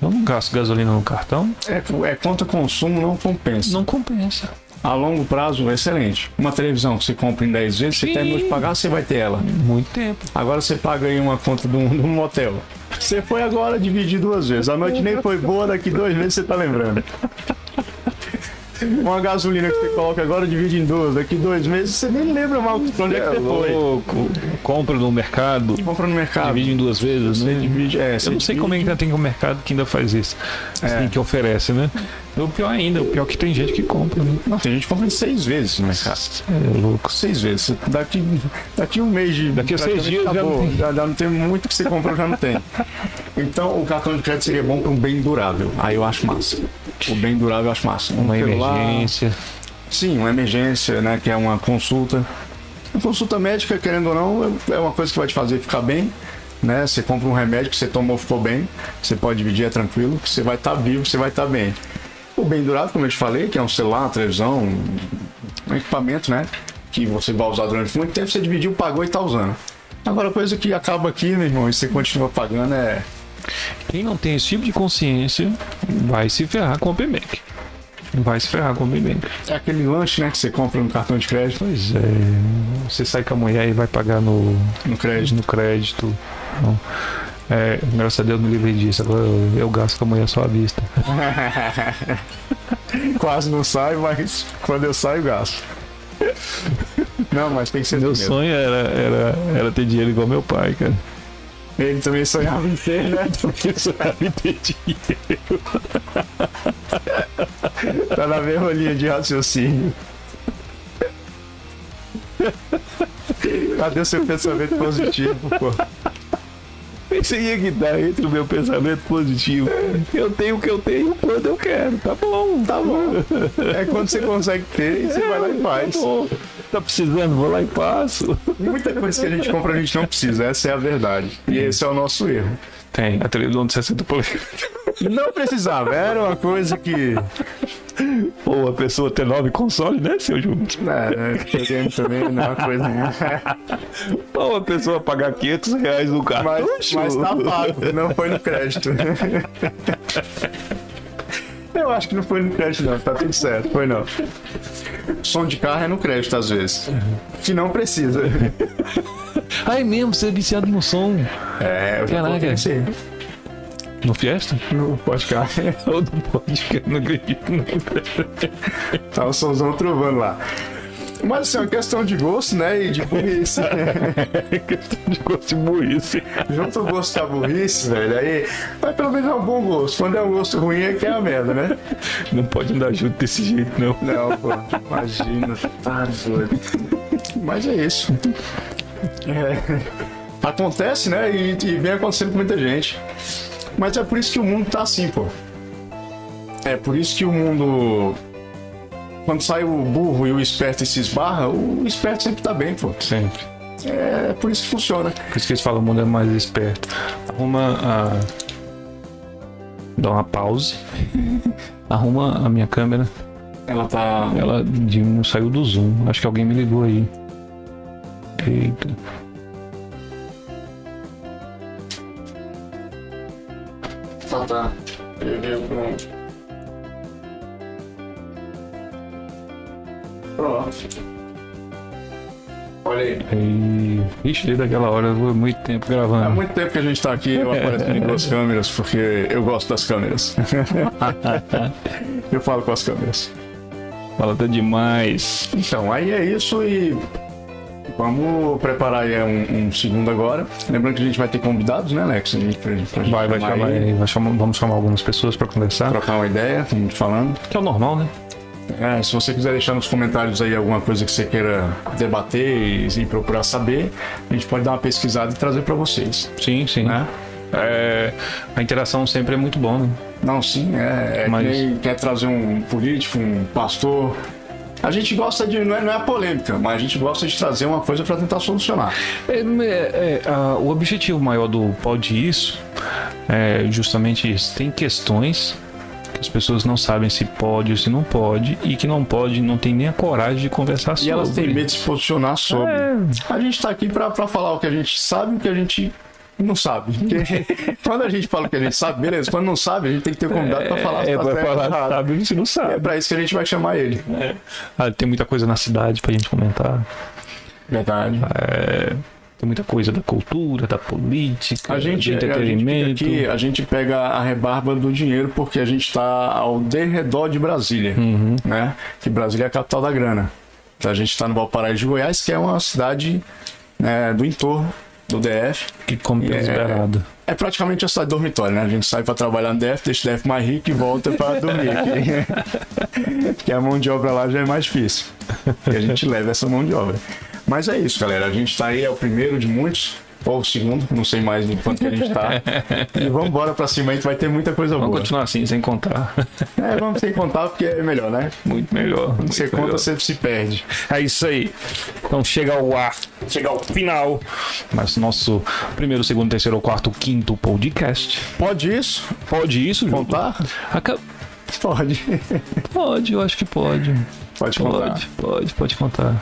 Eu não gasto gasolina no cartão, É, é conta consumo, não compensa. não compensa. A longo prazo, excelente. Uma televisão que você compra em 10 vezes, você Sim. terminou de pagar, você vai ter ela. Muito tempo. Agora você paga aí uma conta de um, de um motel. Você foi agora dividir duas vezes. A noite nem foi boa, daqui dois meses você tá lembrando. Uma gasolina que você coloca agora, divide em duas. Daqui dois meses você nem lembra mal pra onde é que você foi. louco. Compra no mercado, Compra no mercado. divide em duas vezes, Você né? divide, é, você Eu não sei como é que divide. ainda tem um mercado que ainda faz isso. É. Assim, que oferece, né? O pior ainda, o pior é que tem gente que compra, né? Não, tem gente que compra em seis vezes no mercado. É louco. Seis vezes. Daqui, daqui um mês de. Daqui a seis dias já acabou. não tem. já, já não tem muito que você comprou, já não tem. Então o cartão de crédito seria bom para um bem durável. Aí eu acho massa. O bem durável eu acho massa. Um Uma celular, emergência. Sim, uma emergência, né? Que é uma consulta. A consulta médica, querendo ou não, é uma coisa que vai te fazer ficar bem. Né? Você compra um remédio que você tomou, ficou bem. Você pode dividir, é tranquilo. Você vai estar vivo, você vai estar bem. O bem durável, como eu te falei, que é um celular, uma televisão, um equipamento, né? Que você vai usar durante muito tempo, você dividiu, pagou e está usando. Agora, coisa que acaba aqui, meu irmão, e você continua pagando é. Quem não tem esse tipo de consciência vai se ferrar com o Open Bank. Vai se ferrar com o Open Bank. É aquele lanche, né, que você compra no cartão de crédito. Pois é. Você sai com a mulher e vai pagar no, No crédito. no crédito. Não. É, graças a Deus me livrei disso. Agora eu, eu gasto com a mulher só à vista. <laughs> Quase não sai, mas quando eu saio, gasto. Não, mas tem que ser Meu assim sonho era, era, era ter dinheiro igual meu pai, cara. Ele também sonhava em ter, né? Eu sonhava em ter dinheiro. Tá na mesma linha de raciocínio. Cadê o seu pensamento positivo, pô? Pensei que dar entre o meu pensamento positivo. Eu tenho o que eu tenho quando eu quero. Tá bom, tá bom. É quando você consegue ter e você vai lá e faz. Tá bom. Tá precisando, vou lá e faço. Muita coisa que a gente compra a gente não precisa, essa é a verdade. E esse é o nosso erro. Tem, a televisão de 60 polegadas. Não precisava, era uma coisa que. Ou a pessoa ter nove consoles, né, seu Júnior? É, videogame também não é uma coisa. Ou a pessoa pagar 500 reais no cartucho. Mas, mas tá pago, não foi no crédito. Eu acho que não foi no crédito, não, tá tudo certo, foi não. Som de carro é no crédito às vezes. Que não precisa. <laughs> Ai mesmo, você é viciado no som. É, eu já Caraca. aí. No Fiesta? No podcast. <laughs> Ou no podcast? Não acredito. Não. Tá o somzão trovando lá. Mas assim, é uma questão de gosto, né? E de burrice. É <laughs> questão de gosto de burrice. Junto o gosto da burrice, velho. Aí. Mas pelo menos é um bom gosto. Quando é um gosto ruim é que é a merda, né? Não pode andar junto desse jeito, não. Não, pô. Imagina. Tá doido. Mas é isso. É. Acontece, né? E, e vem acontecendo com muita gente. Mas é por isso que o mundo tá assim, pô. É por isso que o mundo. Quando sai o burro e o esperto e se esbarra, o esperto sempre tá bem, pô. Sempre. É por isso que funciona. Por isso que eles falam o mundo é mais esperto. Arruma a. Dá uma pause. <laughs> Arruma a minha câmera. Ela tá. Ela não saiu do zoom. Acho que alguém me ligou aí. Eita. Tá, tá. Preview pronto. Pronto. Olha aí. Ixi, desde aquela hora foi muito tempo Há gravando. muito tempo que a gente tá aqui, eu apareço em duas <laughs> câmeras, porque eu gosto das câmeras. <laughs> eu falo com as câmeras. Fala até demais. Então, aí é isso e vamos preparar aí um, um segundo agora. Lembrando que a gente vai ter convidados, né, Alex? A gente, pra, pra Vai, vai chamar vai chamar- vamos chamar algumas pessoas pra conversar. trocar uma ideia, como a gente falando. Que é o normal, né? É, se você quiser deixar nos comentários aí alguma coisa que você queira debater e, e procurar saber, a gente pode dar uma pesquisada e trazer para vocês, Sim, sim. né? É, a interação sempre é muito bom, né? Não, sim, é, é Mas- que nem quer trazer um político, um pastor. A gente gosta de. Não é, não é polêmica, mas a gente gosta de trazer uma coisa para tentar solucionar. É, é, é, a- o objetivo maior do Pode Isso é justamente isso. Tem questões que as pessoas não sabem se pode ou se não pode, e que não pode, não tem nem a coragem de conversar E sobre. elas têm medo de se posicionar sobre. É, A gente tá aqui para falar o que a gente sabe e o que a gente não sabe. Porque <laughs> quando a gente fala o que a gente sabe, beleza. Quando não sabe, a gente tem que ter um convidado para falar se é, tá certo ou falar, errado. sabe, se não É sabe. pra isso que a gente vai chamar ele. Ah, tem muita coisa na cidade pra gente comentar. Verdade. É, tem muita coisa da cultura, da política, A gente, do a gente, fica entretenimento. aqui, a gente pega a rebarba do dinheiro porque a gente está ao derredor de Brasília, Uhum. né? Que Brasília é a capital da grana. Então a gente está no Valparaíso de Goiás, que é uma cidade né, do entorno do DF. que come É. liberado. É praticamente a cidade dormitório, né? A gente sai para trabalhar no DF, deixa o DF mais rico e volta para dormir. Que, <laughs> que a mão de obra lá já é mais difícil. E a gente leva essa mão de obra. Mas é isso, galera. A gente está aí, é o primeiro de muitos. Ou o segundo, não sei mais de quanto que a gente tá. <laughs> E vamos embora pra cima aí que vai ter muita coisa Vamos boa. continuar assim, sem contar. É, vamos sem contar porque é melhor, né? Muito melhor. Quando muito você conta, melhor. você se perde. É isso aí. Então chega ao ar, chega ao final. Mas nosso primeiro, segundo, terceiro, quarto, quinto podcast. Pode isso? Pode isso, Júlio? Contar? Aca- Pode. Pode, eu acho que pode. Pode contar. Pode, pode, pode contar.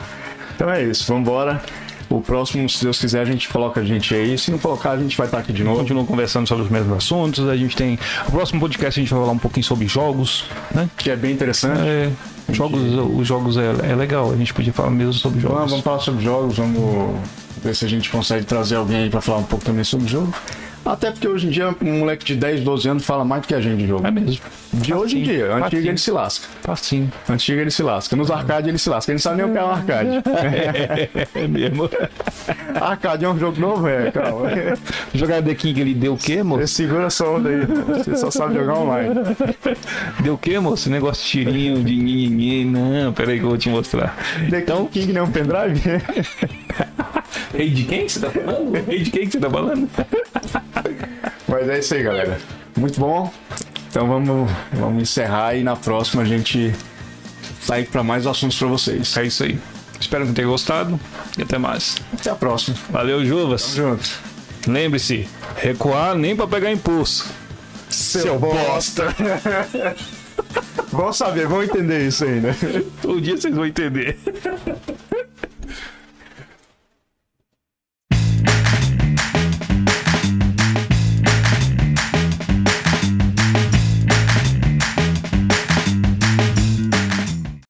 Então é isso, vamos embora. O próximo, se Deus quiser, a gente coloca a gente aí. Se não colocar, a gente vai estar aqui de novo. Continua conversando sobre os mesmos assuntos. A gente tem. O próximo podcast a gente vai falar um pouquinho sobre jogos, né? Que é bem interessante. É, jogos, os jogos é, é legal. A gente podia falar mesmo sobre jogos. Vamos, vamos falar sobre jogos, vamos ver se a gente consegue trazer alguém aí pra falar um pouco também sobre jogo. Até porque hoje em dia um moleque de 10, 12 anos fala mais do que a gente de jogo. É mesmo. De hoje em dia. Antigo facinho. ele se lasca. Facinho. Antigo ele se lasca. Nos arcades ele se lasca. Ele não sabe nem o que é um arcade. <laughs> É mesmo. arcade é um jogo novo, é, calma. <laughs> Jogar The King ele deu o quê, moço? Você segura essa onda aí. Você só sabe jogar online. <laughs> Deu o quê, moço? Negócio de tirinho, de nhenhenhê. Não, peraí que eu vou te mostrar. The então, King não é um pendrive? Rei de quem que você tá falando? Rei de quem que você tá falando? Mas é isso aí, galera. Muito bom. Então vamos, vamos encerrar e na próxima a gente sai para mais assuntos para vocês. É isso aí. Espero que tenham gostado e até mais. Até a próxima. Valeu, Juvas. Juntos. Lembre-se, recuar nem pra pegar impulso. Seu bosta. <laughs> vão saber, vão entender isso aí, né? Um dia vocês vão entender.